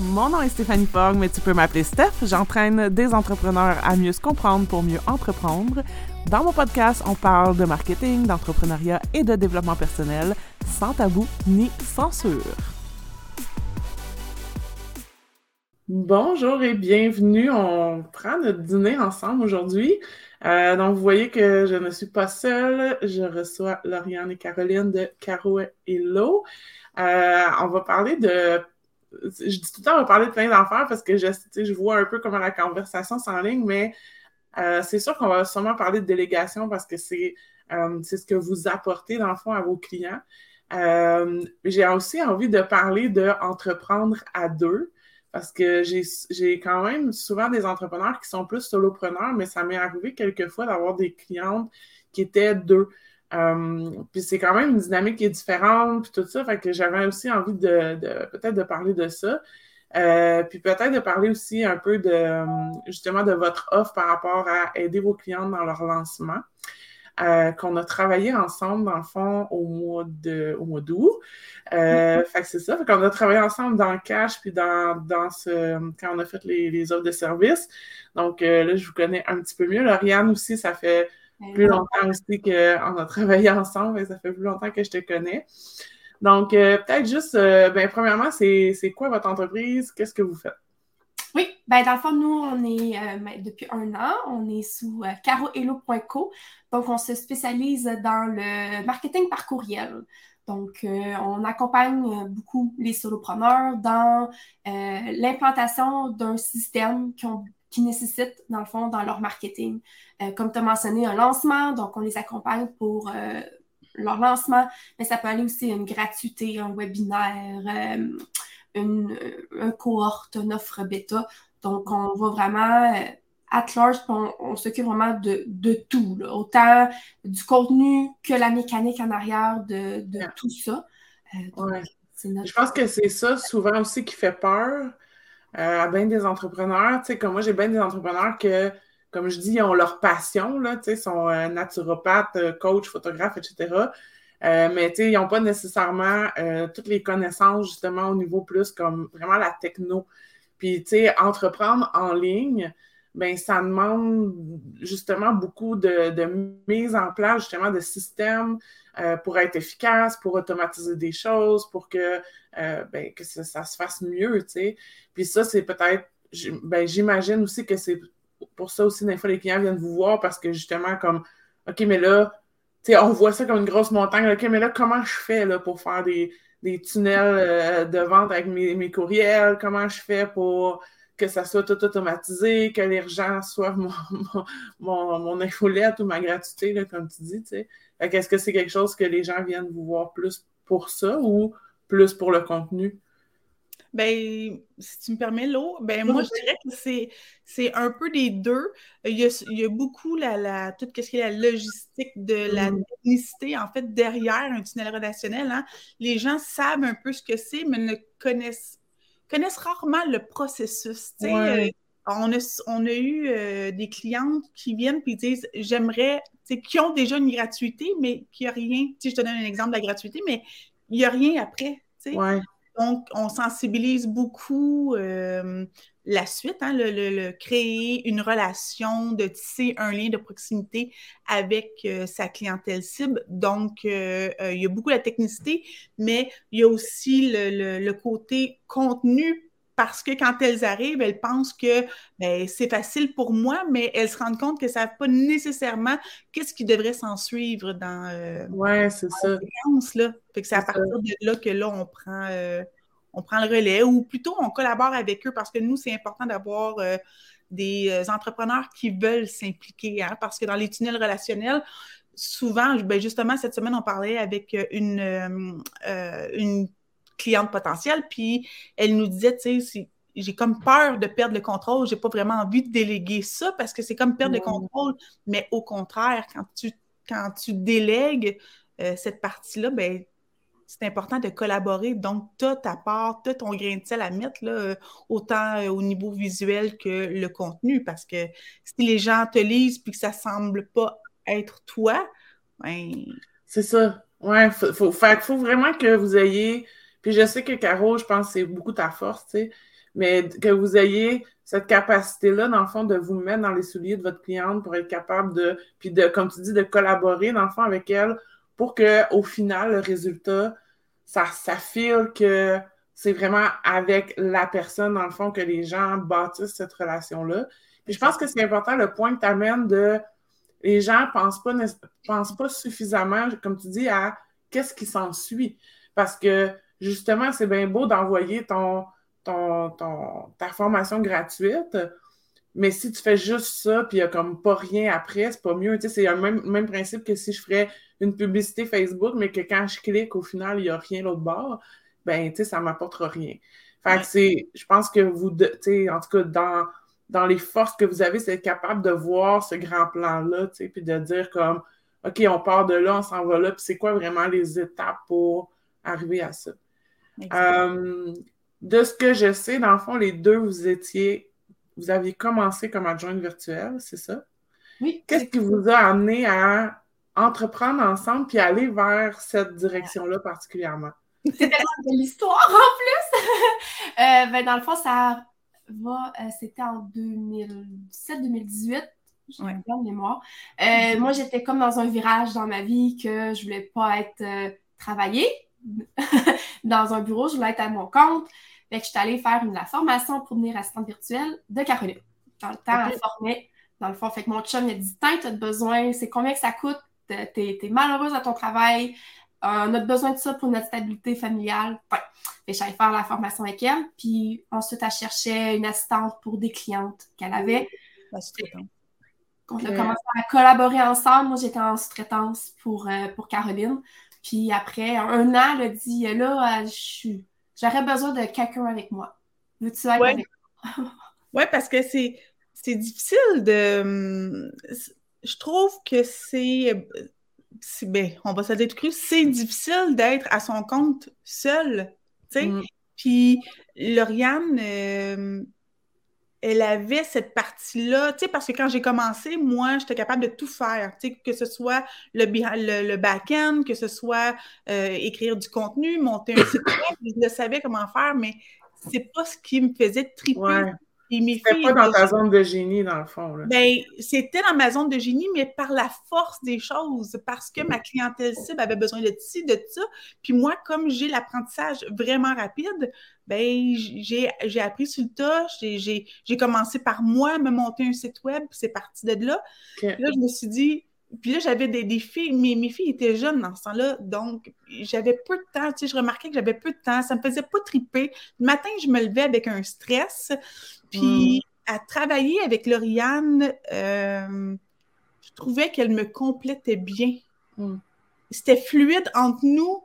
Mon nom est Stéphanie Fogg, mais tu peux m'appeler Steph. J'entraîne des entrepreneurs à mieux se comprendre pour mieux entreprendre. Dans mon podcast, on parle de marketing, d'entrepreneuriat et de développement personnel, sans tabou ni censure. Bonjour et bienvenue. On prend notre dîner ensemble aujourd'hui. Euh, donc, vous voyez que je ne suis pas seule. Je reçois Lauriane et Caroline de Caro et Lo. Euh, on va parler de. Je dis tout le temps, on va parler de plein d'affaires parce que je, vois un peu comment la conversation s'enligne, mais euh, c'est sûr qu'on va sûrement parler de délégation parce que c'est ce que vous apportez, dans le fond, à vos clients. J'ai aussi envie de parler d'entreprendre à deux parce que j'ai quand même souvent des entrepreneurs qui sont plus solopreneurs, mais ça m'est arrivé quelquefois d'avoir des clientes qui étaient deux. Euh, puis c'est quand même une dynamique qui est différente, puis tout ça. Fait que j'avais aussi envie de, peut-être de parler de ça. Euh, puis peut-être de parler aussi un peu de justement de votre offre par rapport à aider vos clientes dans leur lancement. Euh, qu'on a travaillé ensemble, dans le fond, au mois de au mois d'août. Euh, mm-hmm. Fait que c'est ça. Fait qu'on a travaillé ensemble dans le cash, puis dans, dans ce quand on a fait les, les offres de service. Donc là, je vous connais un petit peu mieux. Lauriane aussi, ça fait plus longtemps aussi qu'on a travaillé ensemble, et ça fait plus longtemps que je te connais. Donc, peut-être juste, ben, premièrement, c'est quoi votre entreprise? Qu'est-ce que vous faites? Oui, ben dans le fond, nous, on est euh, ben, depuis un an, on est sous euh, carohello.co. Donc, on se spécialise dans le marketing par courriel. Donc, euh, on accompagne beaucoup les solopreneurs dans l'implantation d'un système qui, nécessite, dans le fond, dans leur marketing. comme tu as mentionné, un lancement, donc on les accompagne pour leur lancement, mais ça peut aller aussi une gratuité, un webinaire, une, un cohorte, une offre bêta. Donc, on va vraiment euh, at large, on, s'occupe vraiment de, tout, autant du contenu que la mécanique en arrière de, tout ça. Euh, Je pense que c'est ça souvent aussi qui fait peur euh, à bien des entrepreneurs. Tu sais, comme moi, j'ai bien des entrepreneurs que, comme je dis, ils ont leur passion, là, tu sais, sont naturopathes, coach, photographe, etc. Euh, mais ils n'ont pas nécessairement euh, toutes les connaissances justement au niveau plus comme vraiment la techno. Puis, tu sais, entreprendre en ligne, ben ça demande justement beaucoup de, mise en place justement de systèmes euh, pour être efficace, pour automatiser des choses, pour que, ben, que ça, se fasse mieux, tu sais. Puis ça, c'est peut-être, ben, j'imagine aussi que c'est pour ça aussi, des fois, les clients viennent vous voir parce que justement, comme, OK, mais là, on voit ça comme une grosse montagne. OK, mais là, comment je fais là, pour faire des, tunnels euh, de vente avec mes, courriels? Comment je fais pour que ça soit tout automatisé, que les gens soient mon, mon, mon, infolette ou ma gratuité, là, comme tu dis, Est-ce que c'est quelque chose que les gens viennent vous voir plus pour ça ou plus pour le contenu? Ben, si tu me permets, l'eau, ben moi, je dirais que c'est, un peu des deux. Il y a, beaucoup la, la, tout ce qui est la logistique de la mmh. technicité, en fait, derrière un tunnel relationnel. Hein. Les gens savent un peu ce que c'est, mais ne connaissent, connaissent rarement le processus. Euh, on, a, on a eu euh, des clientes qui viennent et disent J'aimerais, qui ont déjà une gratuité, mais qui a rien. Je te donne un exemple de la gratuité, mais il n'y a rien après. Ouais. Donc, on sensibilise beaucoup euh, la suite, hein, le, créer une relation, de tisser un lien de proximité avec euh, sa clientèle cible. Donc, euh, il y a beaucoup la technicité, mais il y a aussi le, côté contenu parce que quand elles arrivent, elles pensent que ben, c'est facile pour moi, mais elles se rendent compte que ça ne savent pas nécessairement qu'est-ce qui devrait s'en suivre dans, euh, ouais, c'est ça. Là. Fait que c'est à partir de là que là, on prend, euh, on prend le relais, ou plutôt on collabore avec eux parce que nous, c'est important d'avoir euh, des euh, entrepreneurs qui veulent s'impliquer, hein, parce que dans les tunnels relationnels, souvent, ben justement, cette semaine, on parlait avec une, une cliente potentielle, puis elle nous disait, tu sais, j'ai comme peur de perdre le contrôle, j'ai pas vraiment envie de déléguer ça parce que c'est comme perdre le contrôle, mais au contraire, quand tu, quand tu délègues euh, cette partie-là, ben, c'est important de collaborer. Donc, tu as ta part, tu as ton grain de sel à mettre, là, euh, autant euh, au niveau visuel que le contenu, parce que si les gens te lisent puis que ça semble pas être toi, ben... C'est ça. Ouais, faut, faut, faut vraiment que vous ayez puis je sais que Caro, je pense que c'est beaucoup ta force, tu sais. mais que vous ayez cette capacité-là, dans le fond, de vous mettre dans les souliers de votre cliente pour être capable de, puis de, comme tu dis, de collaborer, dans le fond, avec elle pour qu'au final, le résultat, ça, file que c'est vraiment avec la personne, dans le fond, que les gens bâtissent cette relation-là. Puis je pense que c'est important le point que tu amènes de les gens ne pensent pas, pensent pas suffisamment, comme tu dis, à qu'est-ce qui s'ensuit. Parce que justement, c'est bien beau d'envoyer ton, ta formation gratuite, mais si tu fais juste ça, puis il n'y a comme pas rien après, c'est pas mieux. c'est le même, même principe que si je ferais une publicité Facebook, mais que quand je clique, au final, il n'y a rien l'autre bord, ben, tu sais, ça ne m'apportera rien. Fait que c'est, je pense que vous, tu sais, en tout cas, dans, dans les forces que vous avez, c'est être capable de voir ce grand plan-là, tu sais, puis de dire comme, OK, on part de là, on s'en va là, puis c'est quoi vraiment les étapes pour arriver à ça? Euh, de ce que je sais, dans le fond, les deux, vous étiez vous aviez commencé comme adjointe virtuelle, c'est ça? Oui. Qu'est-ce qui vous a amené à entreprendre ensemble puis aller vers cette direction-là particulièrement? C'est tellement de l'histoire en plus! Euh, ben, dans le fond, ça va, euh, c'était en 2017-2018. J'ai ouais. de mémoire. Euh, moi, j'étais comme dans un virage dans ma vie que je voulais pas être travaillée dans un bureau, je voulais être à mon compte. Fait que je suis allée faire une, la formation pour devenir assistante virtuelle de Caroline. Dans le temps, elle formait. Dans le fond, fait que mon chum m'a dit Tiens, tu as besoin, c'est combien que ça coûte? T'es es malheureuse à ton travail, on a besoin de ça pour notre stabilité familiale. Enfin, j'allais faire la formation avec elle. Puis ensuite, elle cherchait une assistante pour des clientes qu'elle avait. La on a commencé à collaborer ensemble. Moi, j'étais en sous-traitance pour, euh, pour Caroline. Puis après un an, elle a dit là, je suis J'aurais besoin de quelqu'un avec moi. Veux-tu être avec moi? oui, parce que c'est, c'est difficile de. Je trouve que c'est. Ben, on va se dire cru, c'est difficile d'être à son compte seul. Mm. Puis Lauriane, euh, elle avait cette partie-là, parce que quand j'ai commencé, moi, j'étais capable de tout faire, que ce soit le, le, back-end, que ce soit euh, écrire du contenu, monter un site web, je le savais comment faire, mais c'est pas ce qui me faisait triper. C'était pas dans ta zone de génie, dans le fond. Ben, c'était dans ma zone de génie, mais par la force des choses, parce que ma clientèle cible avait besoin de ci, de ça. Puis moi, comme j'ai l'apprentissage vraiment rapide, ben, j'ai appris sur le tas. J'ai commencé par moi me monter un site web, puis c'est parti de là. Là, je me suis dit, puis là, j'avais des, des, filles, mes, mes filles étaient jeunes dans ce temps-là, donc j'avais peu de temps, tu sais, je remarquais que j'avais peu de temps, ça me faisait pas triper. Le matin, je me levais avec un stress, puis hmm. à travailler avec Lauriane, euh, je trouvais qu'elle me complétait bien. Hmm. C'était fluide entre nous,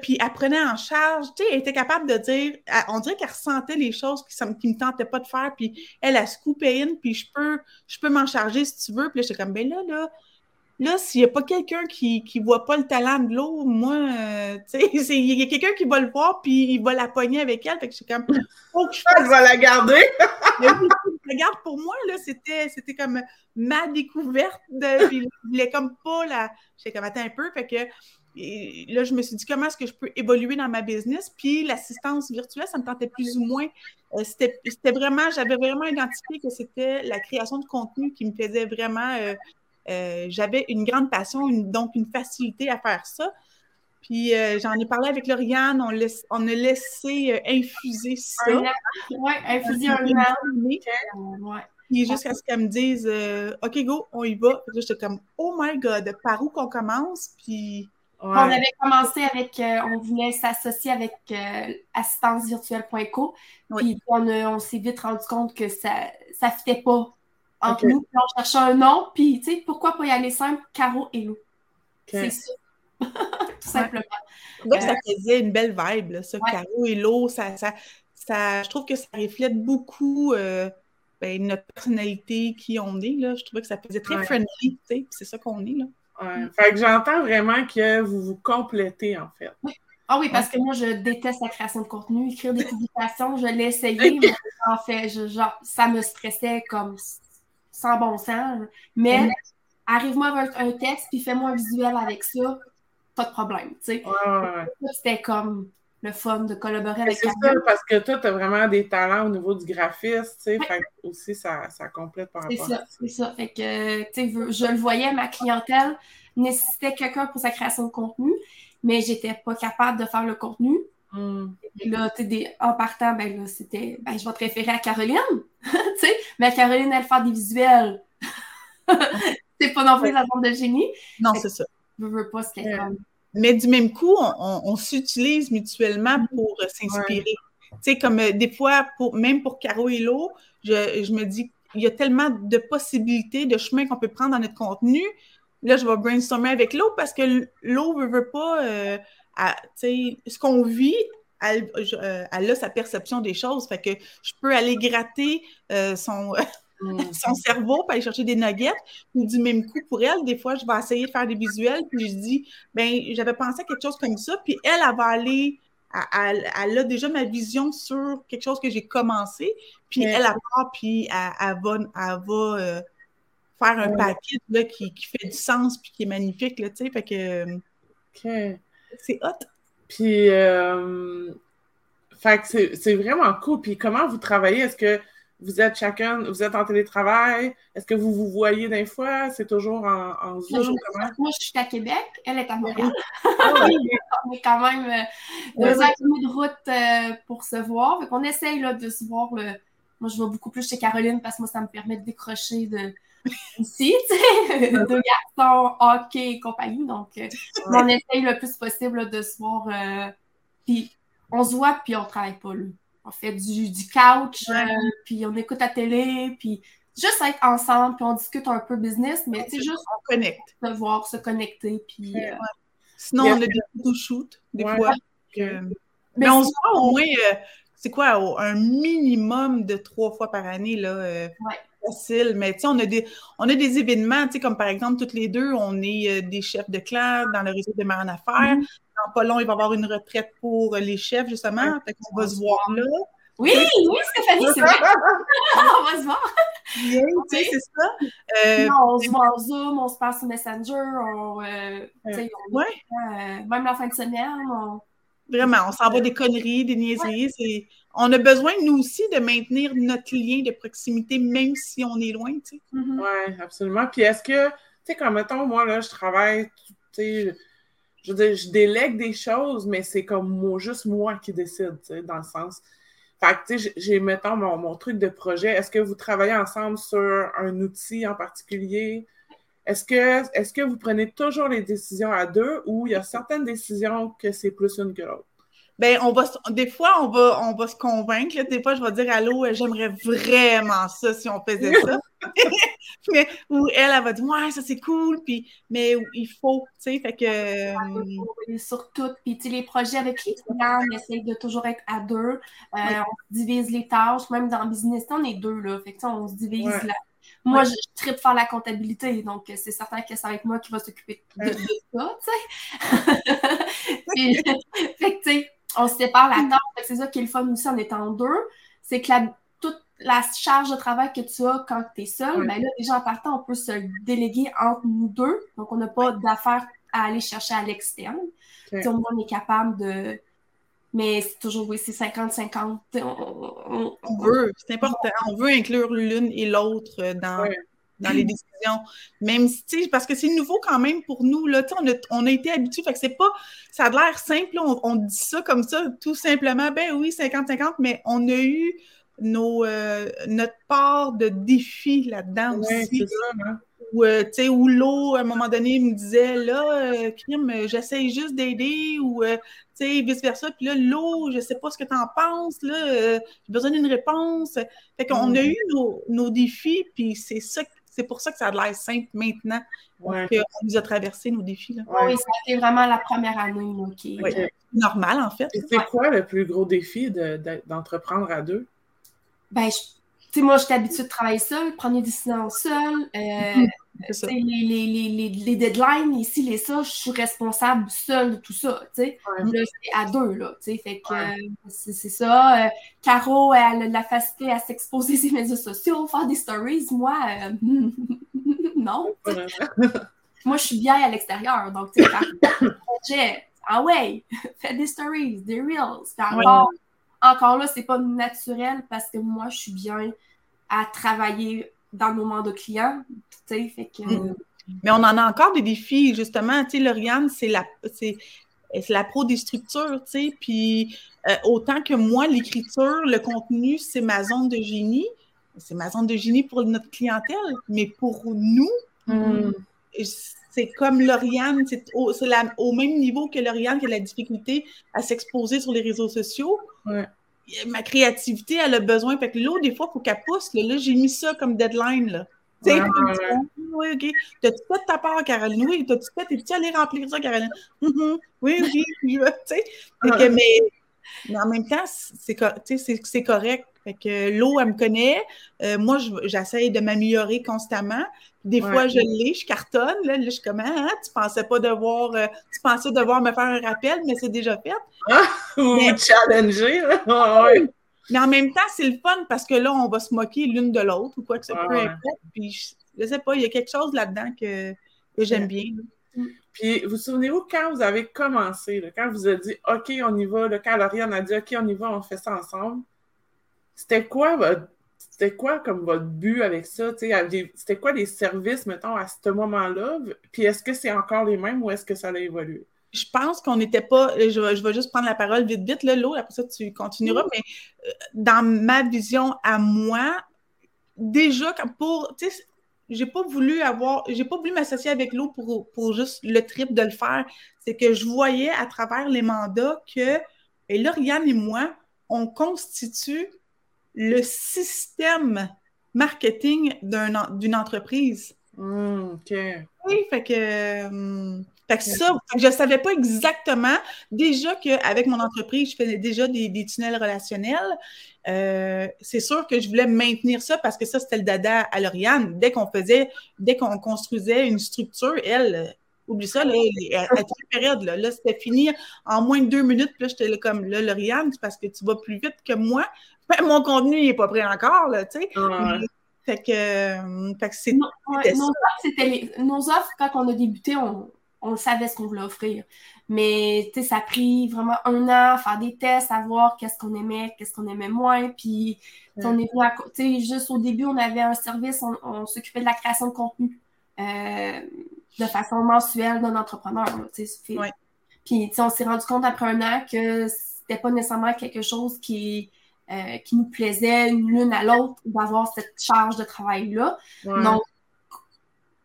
puis elle prenait en charge, tu sais, elle était capable de dire, on dirait qu'elle ressentait les choses qui ne me tentaient pas de faire, puis elle, a scoopé in, puis je peux, je peux m'en charger si tu veux, puis là, j'étais comme, ben là, là, Là, s'il n'y a pas quelqu'un qui ne voit pas le talent de l'eau, moi, euh, tu sais, il y a quelqu'un qui va le voir, puis il va la pogner avec elle. Fait que je suis comme, faut que je fasse. va la garder. regarde, pour moi, là, c'était, c'était comme ma découverte. De, puis je voulais comme pas la. J'étais comme, attends un peu. Fait que là, je me suis dit, comment est-ce que je peux évoluer dans ma business? Puis l'assistance virtuelle, ça me tentait plus ou moins. Euh, c'était, vraiment, j'avais vraiment identifié que c'était la création de contenu qui me faisait vraiment. Euh, euh, j'avais une grande passion, donc une facilité à faire ça. Puis euh, j'en ai parlé avec Lauriane, on, on a laissé euh, infuser ça. Oui, infuser un an. Puis jusqu'à ce qu'elle me dise OK, go, on y va. J'étais comme Oh my God, par où qu'on commence? Puis. On avait commencé avec, on voulait s'associer avec assistancevirtuelle.co. Puis on, on s'est vite rendu compte que ça ne fitait pas entre nous. on cherchait un nom, puis tu sais, pourquoi pas y aller simple, Caro et Lou. C'est ça. Tout simplement. Donc, ça euh, faisait une belle vibe, là, ça, Caro et Lou. Ça, ça, ça, je trouve que ça reflète beaucoup euh, ben, notre personnalité, qui on est. Là. Je trouvais que ça faisait très friendly, tu sais, c'est ça qu'on est. Là. Ouais. Fait que j'entends vraiment que vous vous complétez, en fait. Ah oui, parce que moi, je déteste la création de contenu. Écrire des publications, je l'ai essayé, mais en fait, je, genre, ça me stressait comme sans bon sens. Mais arrive-moi avec un texte, puis fais-moi un visuel avec ça, pas de problème. C'était comme le fun de collaborer avec C'est ça, parce que toi, tu as vraiment des talents au niveau du graphisme, tu sais, fait aussi ça, ça complète par rapport ça, C'est ça, fait que, tu sais, je le voyais, ma clientèle nécessitait quelqu'un pour sa création de contenu, mais j'étais pas capable de faire le contenu. Là, tu sais, en partant, ben là, c'était, ben, je vais te référer à Caroline, tu sais, mais Caroline, elle fait des visuels. c'est pas non plus la bande de génie. Non, c'est ça. Je veux pas ce qu'elle comme... Mais du même coup, on, s'utilise mutuellement mm-hmm. pour euh, s'inspirer. Tu sais, comme euh, des fois, pour, même pour Caro et Lo, je, je me dis, il y a tellement de possibilités, de chemins qu'on peut prendre dans notre contenu. Là, je vais brainstormer avec l'eau parce que l'eau ne veut pas. Euh, ce qu'on vit, elle, elle, a sa perception des choses. Fait que je peux aller gratter son, Mm. son cerveau pour aller chercher des nuggets. Ou du même coup, pour elle, des fois, je vais essayer de faire des visuels, puis je dis, ben j'avais pensé à quelque chose comme ça, puis elle, elle va aller, elle, a déjà ma vision sur quelque chose que j'ai commencé, puis elle, elle part, puis elle, va, va euh, faire un paquet là, qui, fait du sens, puis qui est magnifique, là, tu sais, fait que... C'est hot. Puis, euh, fait que c'est vraiment cool. Puis comment vous travaillez? Est-ce que vous êtes chacun, vous êtes en télétravail? Est-ce que vous vous voyez des fois? C'est toujours en, en Zoom? Moi, je suis à Québec, elle est à Montréal. On est quand même euh, deux heures de route euh, pour se voir. Fait qu'on essaye là, de se voir. Moi, je vais beaucoup plus chez Caroline parce que moi, ça me permet de décrocher de ici, tu sais, deux garçons, hockey et compagnie. Donc, euh, on essaye le plus possible de se voir. puis on se voit, puis on travaille pas. Là on fait du, du couch, euh, puis on écoute la télé, puis juste être ensemble, puis on discute un peu business, mais c'est juste on connecte. de voir se connecter, puis... Euh, Sinon, on a des photoshoots, des fois. mais, on se voit au moins, euh, c'est quoi, un minimum de trois fois par année, là, facile. Mais tu sais, on, a des, on a des événements, tu sais, comme par exemple, toutes les deux, on est des chefs de clan dans le réseau de Mères en Affaires. Mm-hmm pas long, il va y avoir une retraite pour les chefs, justement. Fait qu'on va se voir là. Oui, oui, Stéphanie, c'est vrai. on va se voir. Bien, tu sais, c'est ça. Euh, on se voit en Zoom, on se passe sur Messenger, on, euh, on ouais. euh, même la fin de semaine. On... Vraiment, on s'envoie des conneries, des niaiseries. On a besoin, nous aussi, de maintenir notre lien de proximité, même si on est loin, tu sais. Mm-hmm. Oui, absolument. Puis est-ce que, tu sais, comme mettons, moi, là, je travaille, tu sais, je veux dire, je délègue des choses, mais c'est comme moi, juste moi qui décide, tu sais, dans le sens. Fait que, tu sais, j'ai, mettons, mon, truc de projet. Est-ce que vous travaillez ensemble sur un outil en particulier? Est-ce que, est-ce que vous prenez toujours les décisions à deux ou il y a certaines décisions que c'est plus une que l'autre? Ben on va des fois on va on va se convaincre des fois je vais dire allô euh, j'aimerais vraiment ça si on faisait ça. Mais ou elle elle va dire ouais ça c'est cool puis mais il faut tu sais fait que euh, sur tout puis tu les projets avec les clients on essaye de toujours être à deux. Euh, on divise les tâches même dans le business on est deux là. Fait que on se divise là. Moi, je, tripe faire la comptabilité, donc c'est certain que ça va être moi qui va s'occuper de, de, ça, tu sais. fait que, tu sais, on se sépare la tâche. C'est ça qui est le fun aussi en étant deux. C'est que la, toute la charge de travail que tu as quand tu es seul, ben là, déjà en partant, on peut se déléguer entre nous deux. Donc, on n'a pas d'affaires à aller chercher à l'externe. Okay. Au moins, on est capable de. Mais c'est toujours, oui, c'est 50-50. On, veut, c'est important. On veut inclure l'une et l'autre dans, dans les décisions. Même si, parce que c'est nouveau quand même pour nous, là, on a, on a été habitués, fait que c'est pas, ça a l'air simple, on, dit ça comme ça, tout simplement, ben oui, 50-50, mais on a eu nos, euh, notre part de défi là-dedans aussi. Hein. Où, euh, où l'eau, à un moment donné, me disait, là, euh, crime, j'essaye juste d'aider, ou, tu sais, vice-versa. Puis là, l'eau, je sais pas ce que tu en penses, là, j'ai besoin d'une réponse. Fait qu'on a eu nos, nos défis, puis c'est ça c'est pour ça que ça a l'air simple maintenant. Ouais. On nous a traversé nos défis. Là. Oui, ça a été vraiment la première année qui est normal, en fait. c'est quoi le plus gros défi d'entreprendre à deux? Ben, tu sais, moi, j'étais habituée de travailler seule, prendre des décisions seule. Euh, les, les, les, les, deadlines, ici, les ça, je suis responsable seule de tout ça, tu sais. Là, c'est à deux, là, tu sais. Fait que c'est ça. Euh, Caro, elle a la facilité à s'exposer ses médias sociaux, faire des stories. Moi, euh, non. moi, je suis bien à l'extérieur. Donc, tu sais, projet, ah ouais, fais des stories, des reels. Encore, encore là, c'est pas naturel parce que moi, je suis bien à travailler dans le moment de clients. Fait que, mm. Mais on en a encore des défis, justement. Tu sais, Lauriane, c'est la, c'est, la pro des structures, tu sais. Puis euh, autant que moi, l'écriture, le contenu, c'est ma zone de génie. C'est ma zone de génie pour notre clientèle. Mais pour nous, mm. c'est comme Lauriane, c'est au, au, même niveau que Lauriane qui a la difficulté à s'exposer sur les réseaux sociaux. Ma créativité, elle a besoin. Fait que là, des fois, il faut qu'elle pousse. Là, j'ai mis ça comme deadline. Là. Ouais, oui, OK. T'as-tu fait ta part, Caroline? Oui, t'as-tu fait? Es-tu allé remplir ça, Caroline? Mm-hmm. Oui, oui, je veux, tu sais. mais, mais, en même temps, c'est correct. Fait que l'eau, elle me connaît. Euh, moi, j'essaie de m'améliorer constamment. Des fois, je l'ai, je cartonne. Là, là je suis comme, ah, tu pensais pas devoir, euh, tu pensais devoir me faire un rappel, mais c'est déjà fait. Ah, ou challenger, là. ouais. Mais en même temps, c'est le fun parce que là, on va se moquer l'une de l'autre ou quoi que ce soit. Puis je, sais pas, il y a quelque chose là-dedans que, j'aime bien. Puis vous souvenez-vous quand vous avez commencé, quand vous avez dit OK, on y va, quand Lauriane a dit OK, on y va, on fait ça ensemble, c'était quoi votre c'était quoi comme votre but avec ça? C'était quoi les services, mettons, à ce moment-là? Puis est-ce que c'est encore les mêmes ou est-ce que ça a évolué? je pense qu'on n'était pas. Je, je, vais juste prendre la parole vite, vite, là, l'eau, après ça, tu continueras. Mais euh, dans ma vision à moi, déjà, pour. Tu sais, j'ai pas voulu avoir. J'ai pas voulu m'associer avec l'eau pour, pour juste le trip de le faire. C'est que je voyais à travers les mandats que. Et là, Rianne et moi, on constitue le système marketing d'une entreprise. OK. Oui, fait que. Hum, fait que ça, je ne savais pas exactement. Déjà qu'avec mon entreprise, je faisais déjà des, tunnels relationnels. Euh, c'est sûr que je voulais maintenir ça parce que ça, c'était le dada à Lauriane. Dès qu'on faisait, dès qu'on construisait une structure, elle, oublie ça, là, à toute période, là, là c'était fini en moins de deux minutes. Puis là, j'étais comme, là, Lauriane, c'est parce que tu vas plus vite que moi. mon contenu n'est pas prêt encore, là, tu sais. Fait que, euh, fait que c'est. nos, nos offres, quand on a débuté, on, on savait ce qu'on voulait offrir. Mais tu sais, ça a pris vraiment un an à faire des tests, à voir qu'est-ce qu'on aimait, qu'est-ce qu'on aimait moins. Puis, on est venu à côté. Juste au début, on avait un service, on, s'occupait de la création de contenu euh, de façon mensuelle d'un entrepreneur. Ouais. Puis, on s'est rendu compte après un an que c'était pas nécessairement quelque chose qui, euh, qui nous plaisait l'une à l'autre d'avoir cette charge de travail-là. Donc,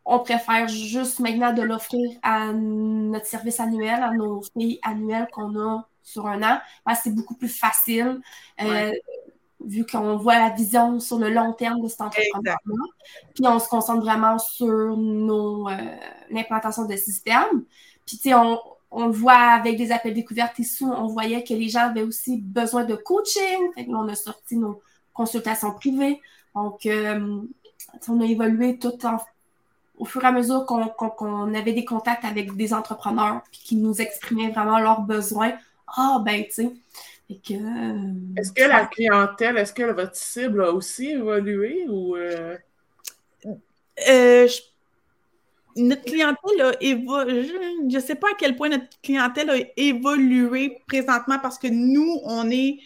on préfère juste maintenant de l'offrir à notre service annuel, à nos filles annuelles qu'on a sur un an, parce que c'est beaucoup plus facile, euh, vu qu'on voit la vision sur le long terme de cet entrepreneur-là. Puis on se concentre vraiment sur nos, euh, l'implantation de systèmes. Puis, tu sais, on, on le voit avec des appels découvertes ici, on voyait que les gens avaient aussi besoin de coaching. Fait on a sorti nos consultations privées. Donc, euh, on a évolué tout en au fur et à mesure qu'on avait des contacts avec des entrepreneurs qui nous exprimaient vraiment leurs besoins, ah ben tu sais. Euh, est-ce que la clientèle, est-ce que votre cible a aussi évolué ou euh? Euh, notre clientèle a évolué. Je ne sais pas à quel point notre clientèle a évolué présentement parce que nous, on est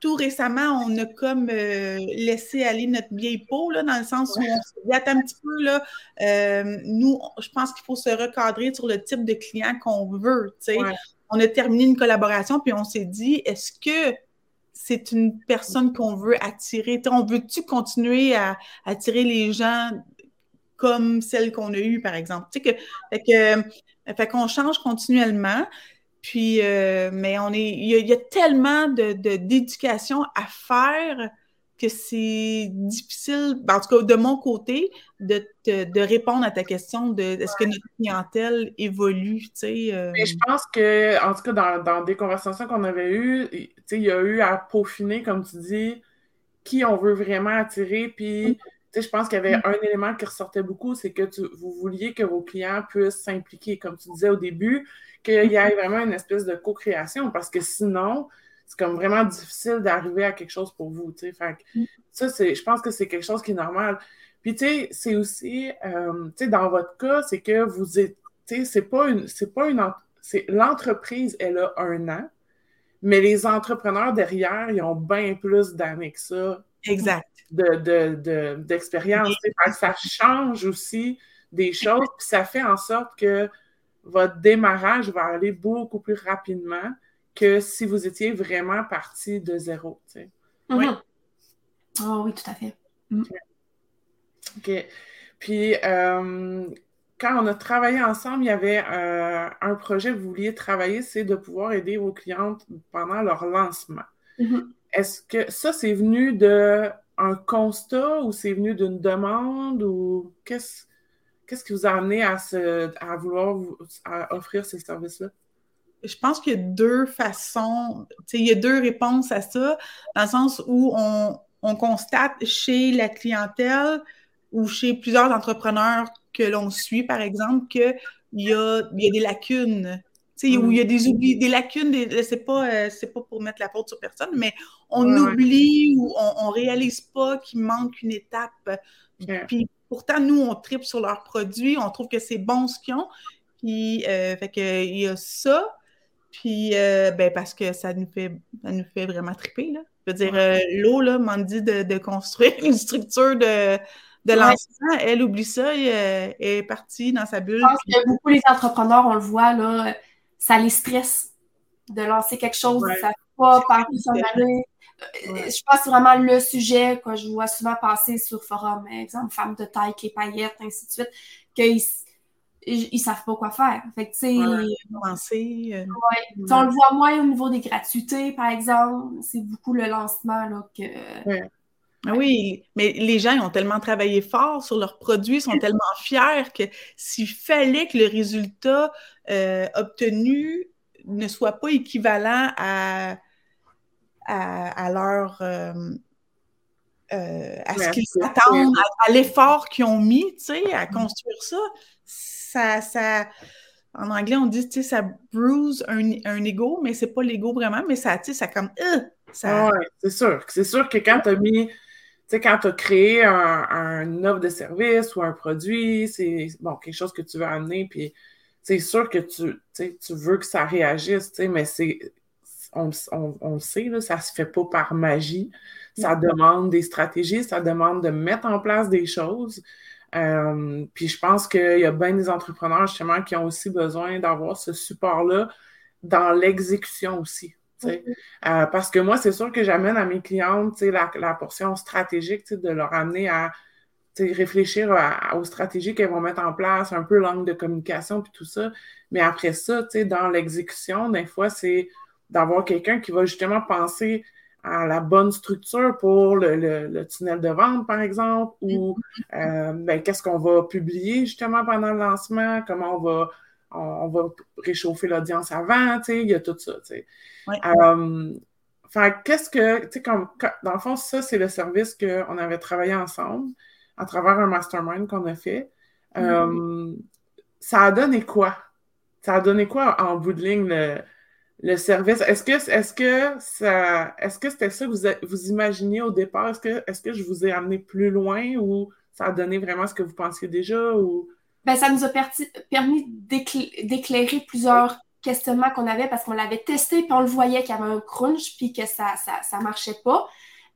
tout récemment, on a comme euh, laissé aller notre vieille peau, là, dans le sens où on se dit, un petit peu, là, euh, nous, je pense qu'il faut se recadrer sur le type de client qu'on veut. On a terminé une collaboration, puis on s'est dit, est-ce que c'est une personne qu'on veut attirer? on veut-tu continuer à, attirer les gens comme celle qu'on a eue, par exemple? Tu sais, que, fait que, fait qu'on change continuellement. Puis, euh, mais on est, il y, a tellement de, d'éducation à faire que c'est difficile, ben, en tout cas de mon côté, de, de répondre à ta question de est-ce que notre clientèle évolue, tu sais. Euh? Mais je pense que, en tout cas, dans, dans des conversations qu'on avait eues, tu sais, il y a eu à peaufiner, comme tu dis, qui on veut vraiment attirer, puis... Tu sais, je pense qu'il y avait un élément qui ressortait beaucoup, c'est que vous vouliez que vos clients puissent s'impliquer, comme tu disais au début, qu'il y ait vraiment une espèce de co-création parce que sinon, c'est comme vraiment difficile d'arriver à quelque chose pour vous. Fait mm. ça, c'est, je pense que c'est quelque chose qui est normal. Puis, tu sais, c'est aussi, euh, tu sais, dans votre cas, c'est que vous êtes, tu sais, c'est pas une, c'est pas une, c'est l'entreprise, elle a un an, mais les entrepreneurs derrière, ils ont bien plus d'années que ça. Exact. D'expérience. De, de, ça change aussi des choses, puis ça fait en sorte que votre démarrage va aller beaucoup plus rapidement que si vous étiez vraiment parti de zéro. Sais. Oui. Oh, oui, tout à fait. Mm. OK. Puis, euh, quand on a travaillé ensemble, il y avait euh, un projet que vous vouliez travailler, c'est de pouvoir aider vos clientes pendant leur lancement. Mm-hmm. Est-ce que ça, c'est venu d'un constat ou c'est venu d'une demande ou qu'est-ce Qu'est-ce qui vous a amené à, à vouloir offrir ces services-là? Je pense qu'il y a deux façons, il y a deux réponses à ça, dans le sens où on, constate chez la clientèle ou chez plusieurs entrepreneurs que l'on suit, par exemple, qu'il y a, y a des lacunes où il y a des oublis, des lacunes, c'est pas, euh, pas pour mettre la faute sur personne, mais on oublie ou on, ne réalise pas qu'il manque une étape. Puis Pourtant, nous, on tripe sur leurs produits, on trouve que c'est bon ce qu'ils ont. Puis, euh, fait que, il y a ça. Puis, euh, ben, parce que ça nous fait, ça nous fait vraiment triper, là. Je veux dire, euh, l'eau, là, m'en dit de, construire une structure de, de lancement. Elle oublie ça, elle, est partie dans sa bulle. Je pense que beaucoup les entrepreneurs, on le voit, là, ça les stresse de lancer quelque chose, ça ne pas par où s'en aller. Euh, je pense vraiment le sujet que je vois souvent passer sur forum, exemple, femmes de taille, les paillettes, ainsi de suite, qu'ils ils, savent pas quoi faire. Fait que, tu sais, euh, on le voit moins au niveau des gratuités, par exemple. C'est beaucoup le lancement là, que. Ah oui, mais les gens ils ont tellement travaillé fort sur leurs produits, sont tellement fiers que s'il fallait que le résultat euh, obtenu ne soit pas équivalent à à, leur. Euh, euh, à ce qu'ils s'attendent, à, l'effort qu'ils ont mis, tu sais, à mm. construire ça, ça, ça, en anglais, on dit, tu sais, ça bruise un, un ego, mais c'est pas l'ego vraiment, mais ça, tu sais, ça comme, euh, ça... Ouais, c'est sûr. C'est sûr que quand tu as mis, sais, quand tu as créé un, offre de service ou un produit, c'est, bon, quelque chose que tu veux amener, puis c'est sûr que tu, tu veux que ça réagisse, tu sais, mais c'est on, on, le sait, là, ça ne se fait pas par magie. Ça demande des stratégies, ça demande de mettre en place des choses. Euh, puis je pense qu'il y a bien des entrepreneurs justement qui ont aussi besoin d'avoir ce support-là dans l'exécution aussi. Euh, parce que moi, c'est sûr que j'amène à mes clientes la, la portion stratégique de leur amener à réfléchir aux stratégies qu'elles vont mettre en place, un peu l'angle de communication, puis tout ça. Mais après ça, dans l'exécution, des fois, c'est d'avoir quelqu'un qui va justement penser à la bonne structure pour le, tunnel de vente, par exemple, ou euh, ben, qu'est-ce qu'on va publier justement pendant le lancement, comment on va, on, va réchauffer l'audience avant, tu sais, il y a tout ça, tu sais. Euh, enfin, qu'est-ce que, tu sais, comme, dans le fond, ça, c'est le service qu'on avait travaillé ensemble à travers un mastermind qu'on a fait. Euh, ça a donné quoi? Ça a donné quoi en bout de ligne, le, le service? Est-ce que est-ce que ça est-ce que c'était ça que vous, vous imaginiez au départ? Est-ce que est-ce que je vous ai amené plus loin ou ça a donné vraiment ce que vous pensiez déjà ou ben, ça nous a permis d'éclairer plusieurs questionnements qu'on avait parce qu'on l'avait testé puis on le voyait qu'il y avait un crunch puis que ça ça, ça marchait pas.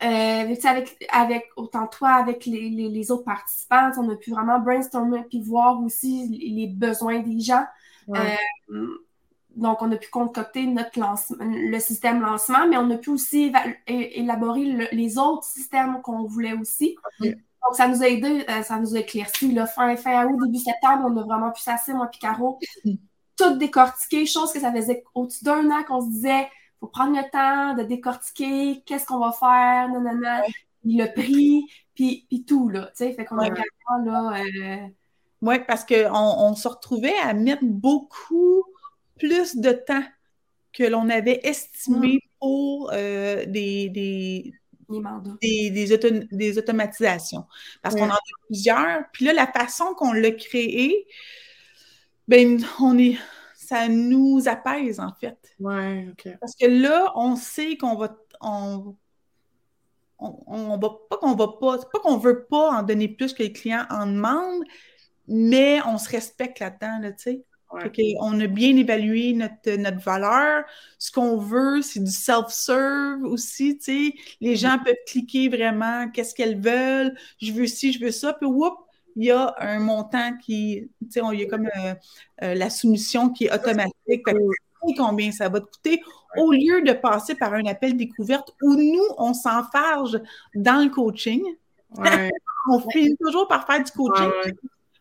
Euh, avec, avec autant toi, avec les, les, autres participants, on a pu vraiment brainstormer puis voir aussi les besoins des gens. Euh, donc, on a pu concocter notre lancement, le système lancement, mais on a pu aussi élaborer les autres systèmes qu'on voulait aussi. Donc, ça nous a aidé, euh, ça nous a éclairci. Là, fin, fin août, début septembre, on a vraiment pu s'asseoir, moi et Caro, tout décortiquer, chose que ça faisait au-dessus d'un an qu'on se disait, faut prendre le temps de décortiquer, qu'est-ce qu'on va faire, nanana, le prix, puis, puis tout, là. Tu sais, fait qu'on a également, là... Euh... Oui, parce qu'on on se retrouvait à mettre beaucoup plus de temps que l'on avait estimé mm. pour euh, des, des, des, automatisations. Parce qu'on en a plusieurs. Puis là, la façon qu'on l'a créé, ben, on est, ça nous apaise, en fait. Ouais, OK. Parce que là, on sait qu'on va. On, on, va pas qu'on va pas, pas qu'on veut pas en donner plus que les clients en demandent, mais on se respecte là-dedans, là, tu sais. On a bien évalué notre, notre valeur. Ce qu'on veut, c'est du self-serve aussi. Les gens peuvent cliquer vraiment qu'est-ce qu'elles veulent. Je veux ci, je veux ça. Puis, whoop, il y a un montant qui, il y a comme euh, euh, la soumission qui est automatique. combien ça va te coûter, au lieu de passer par un appel découverte où nous, on s'enfarge dans le coaching. on finit toujours par faire du coaching.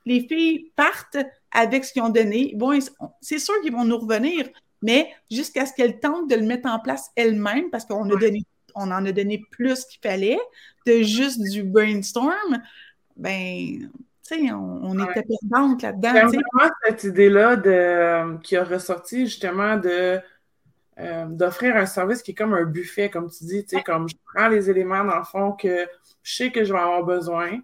Les filles partent avec ce qu'ils ont donné. Bon, c'est sûr qu'ils vont nous revenir, mais jusqu'à ce qu'elles tentent de le mettre en place elles-mêmes, parce qu'on a donné, on en a donné plus qu'il fallait, de juste du brainstorm, ben, tu sais, on, était perdante là-dedans. C'est vraiment cette idée-là de, qui a ressorti justement de euh, d'offrir un service qui est comme un buffet, comme tu dis, tu sais, comme je prends les éléments dans le fond que je sais que je vais avoir besoin.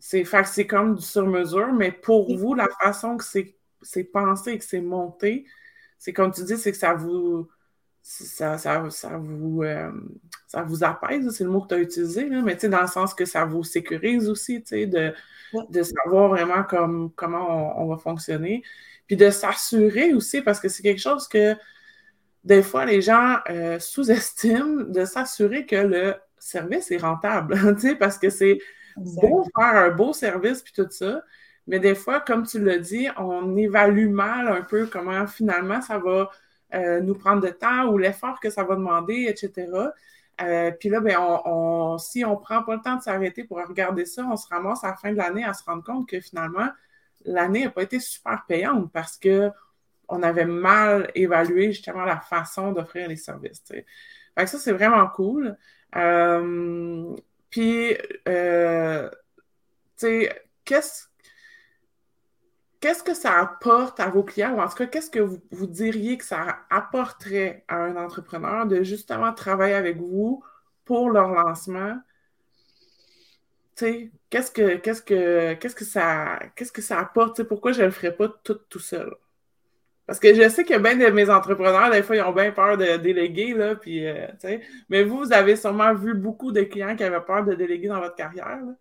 C'est c'est comme du sur-mesure, mais pour vous, la façon que c'est pensé que c'est monté, c'est comme tu dis, c'est que ça vous ça, ça, ça vous euh, ça vous apaise, c'est le mot que tu as utilisé, là, mais dans le sens que ça vous sécurise aussi, de, de savoir vraiment comme, comment on, va fonctionner. Puis de s'assurer aussi, parce que c'est quelque chose que des fois les gens euh, sous-estiment, de s'assurer que le service est rentable, parce que c'est beau faire un beau service puis tout ça, mais des fois, comme tu l'as dit, on évalue mal un peu comment finalement ça va euh, nous prendre de temps ou l'effort que ça va demander, etc. Euh, puis là, ben, on, si on ne prend pas le temps de s'arrêter pour regarder ça, on se ramasse à la fin de l'année à se rendre compte que finalement, l'année n'a pas été super payante parce qu'on avait mal évalué justement la façon d'offrir les services. Fait que ça, c'est vraiment cool. Euh, puis, tu sais, qu'est-ce qu'est-ce que ça apporte à vos clients, ou en tout cas, qu'est-ce que vous, diriez que ça apporterait à un entrepreneur de justement travailler avec vous pour leur lancement? qu'est-ce que, qu'est-ce que, qu'est-ce que ça, qu'est-ce que ça apporte? pourquoi je ne le ferais pas tout, tout seul? Parce que je sais que bien de mes entrepreneurs, des fois, ils ont bien peur de déléguer, là, puis, euh, mais vous, vous avez sûrement vu beaucoup de clients qui avaient peur de déléguer dans votre carrière. Là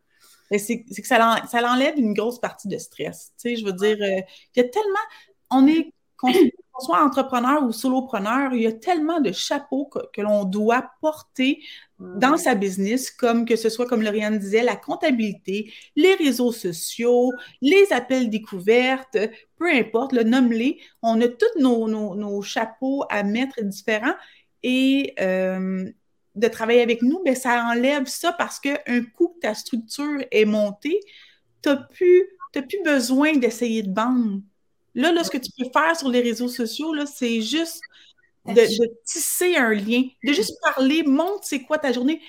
c'est que ça, ça l'enlève une grosse partie de stress. Tu sais, je veux dire, euh, il y a tellement, on est, soit entrepreneur ou solopreneur, il y a tellement de chapeaux que, l'on doit porter dans sa business, comme que ce soit, comme Lauriane disait, la comptabilité, les réseaux sociaux, les appels découvertes, peu importe, le nomme-les. On a tous nos, nos, chapeaux à mettre différents. Et euh, de travailler avec nous, mais ça enlève ça parce qu'un coup que ta structure est montée, tu n'as plus, plus besoin d'essayer de vendre. Là, là, ce que tu peux faire sur les réseaux sociaux, c'est juste de, tisser un lien, de juste parler, montre c'est quoi ta journée,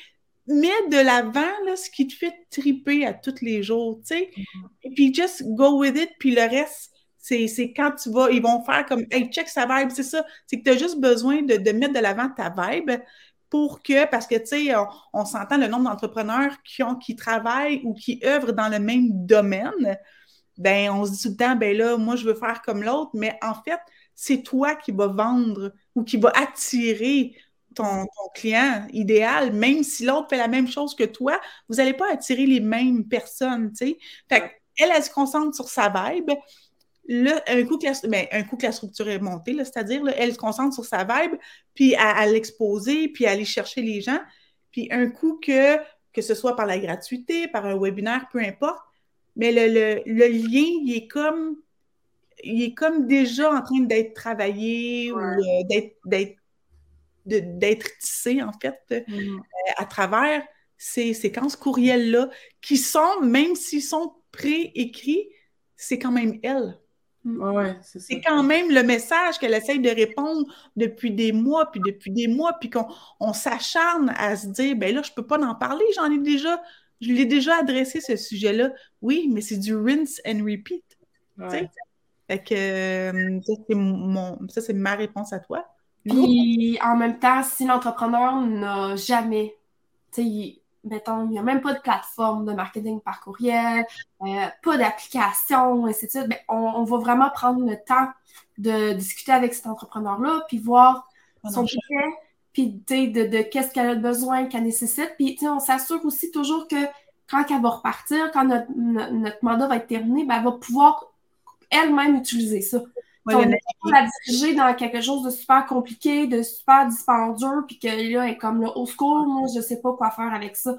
mets de l'avant ce qui te fait triper à tous les jours, tu sais. Mm-hmm. Et puis, just go with it, puis le reste, c'est quand tu vas, ils vont faire comme, hey, check sa vibe, c'est ça. C'est que tu as juste besoin de, de mettre de l'avant ta vibe, pour que, parce que, tu sais, on, s'entend le nombre d'entrepreneurs qui, ont, qui travaillent ou qui œuvrent dans le même domaine, ben on se dit tout le temps, ben là, moi, je veux faire comme l'autre, mais en fait, c'est toi qui vas vendre ou qui va attirer ton, client idéal, même si l'autre fait la même chose que toi, vous n'allez pas attirer les mêmes personnes, tu sais. Fait elle, elle se concentre sur sa vibe, un, coup que la, ben, un coup que la structure est montée, c'est-à-dire, elle se concentre sur sa vibe, puis à, l'exposer, puis à aller chercher les gens. Puis un coup que, que ce soit par la gratuité, par un webinaire, peu importe, mais le, lien, il est comme il est comme déjà en train d'être travaillé ou euh, d'être d'être tissé, en fait, mm-hmm. euh, à travers ces séquences courriels-là, qui sont, même s'ils sont préécrits, c'est quand même elle. c'est quand même le message qu'elle essaye de répondre depuis des mois, puis depuis des mois, puis qu'on s'acharne à se dire, ben là, je peux pas en parler, j'en ai déjà, je l'ai déjà adressé ce sujet-là. Oui, mais c'est du rinse and repeat. Fait que euh, ça, c'est ma réponse à toi. Puis en même temps, si l'entrepreneur n'a jamais, tu sais, mettons, il n'y a même pas de plateforme de marketing par courriel, euh, pas d'application, etc. Ben, on, va vraiment prendre le temps de discuter avec cet entrepreneur-là, puis voir son budget, puis de, de qu'est-ce qu'elle a besoin, qu'elle nécessite. Puis on s'assure aussi toujours que quand elle va repartir, quand notre, notre mandat va être terminé, ben, elle va pouvoir elle-même utiliser ça. on va la diriger dans quelque chose de super compliqué, de super dispendieux, puis que là, elle est comme au secours, moi, je sais pas quoi faire avec ça.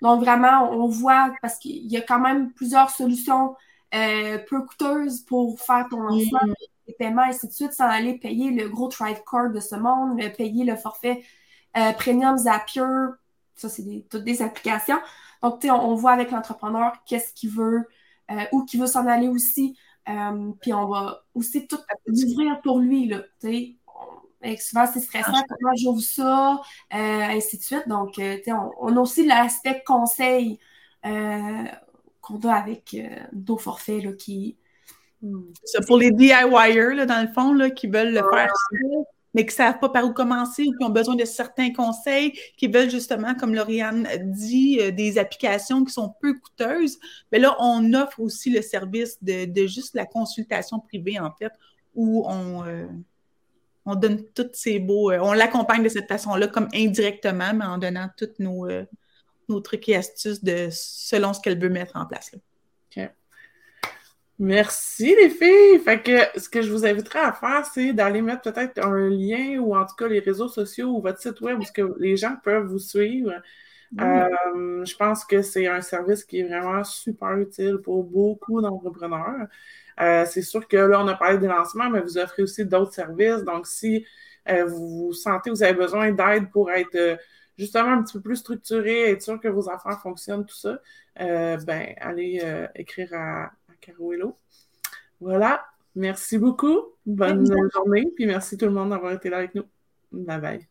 Donc, vraiment, on voit, parce qu'il y a quand même plusieurs solutions euh, peu coûteuses pour faire ton lancement, les paiements, et ainsi de suite, sans aller payer le gros Thrive Card de ce monde, payer le forfait euh, Premium Zapier. Ça, c'est toutes des applications. Donc, tu sais, on, voit avec l'entrepreneur qu'est-ce qu'il veut, euh, où qu'il veut s'en aller aussi. Euh, puis on va aussi tout ouvrir pour lui, là, tu sais. Souvent, c'est stressant, ah, comment j'ouvre ça, euh, ainsi de suite. Donc, tu sais, on, a aussi l'aspect conseil qu'on a avec nos forfaits, là, qui... pour les DIYers, là, dans le fond, là, qui veulent le faire mais qui ne savent pas par où commencer ou qui ont besoin de certains conseils, qui veulent justement, comme Lauriane dit, euh, des applications qui sont peu coûteuses, mais là, on offre aussi le service de, juste la consultation privée, en fait, où on, euh, on donne tous ces beaux... Euh, on l'accompagne de cette façon-là, comme indirectement, mais en donnant tous nos, nos trucs et astuces de, selon ce qu'elle veut mettre en place. Merci les filles. Fait que ce que je vous inviterais à faire, c'est d'aller mettre peut-être un lien ou en tout cas les réseaux sociaux ou votre site web où que les gens peuvent vous suivre. Euh, je pense que c'est un service qui est vraiment super utile pour beaucoup d'entrepreneurs. Euh, c'est sûr que là, on a parlé des lancements, mais vous offrez aussi d'autres services. Donc, si euh, vous sentez que vous avez besoin d'aide pour être justement un petit peu plus structuré, être sûr que vos affaires fonctionnent, tout ça, ben, allez écrire à, Caro Voilà. Merci beaucoup. Bonne journée. Puis merci tout le monde d'avoir été là avec nous. Bye bye.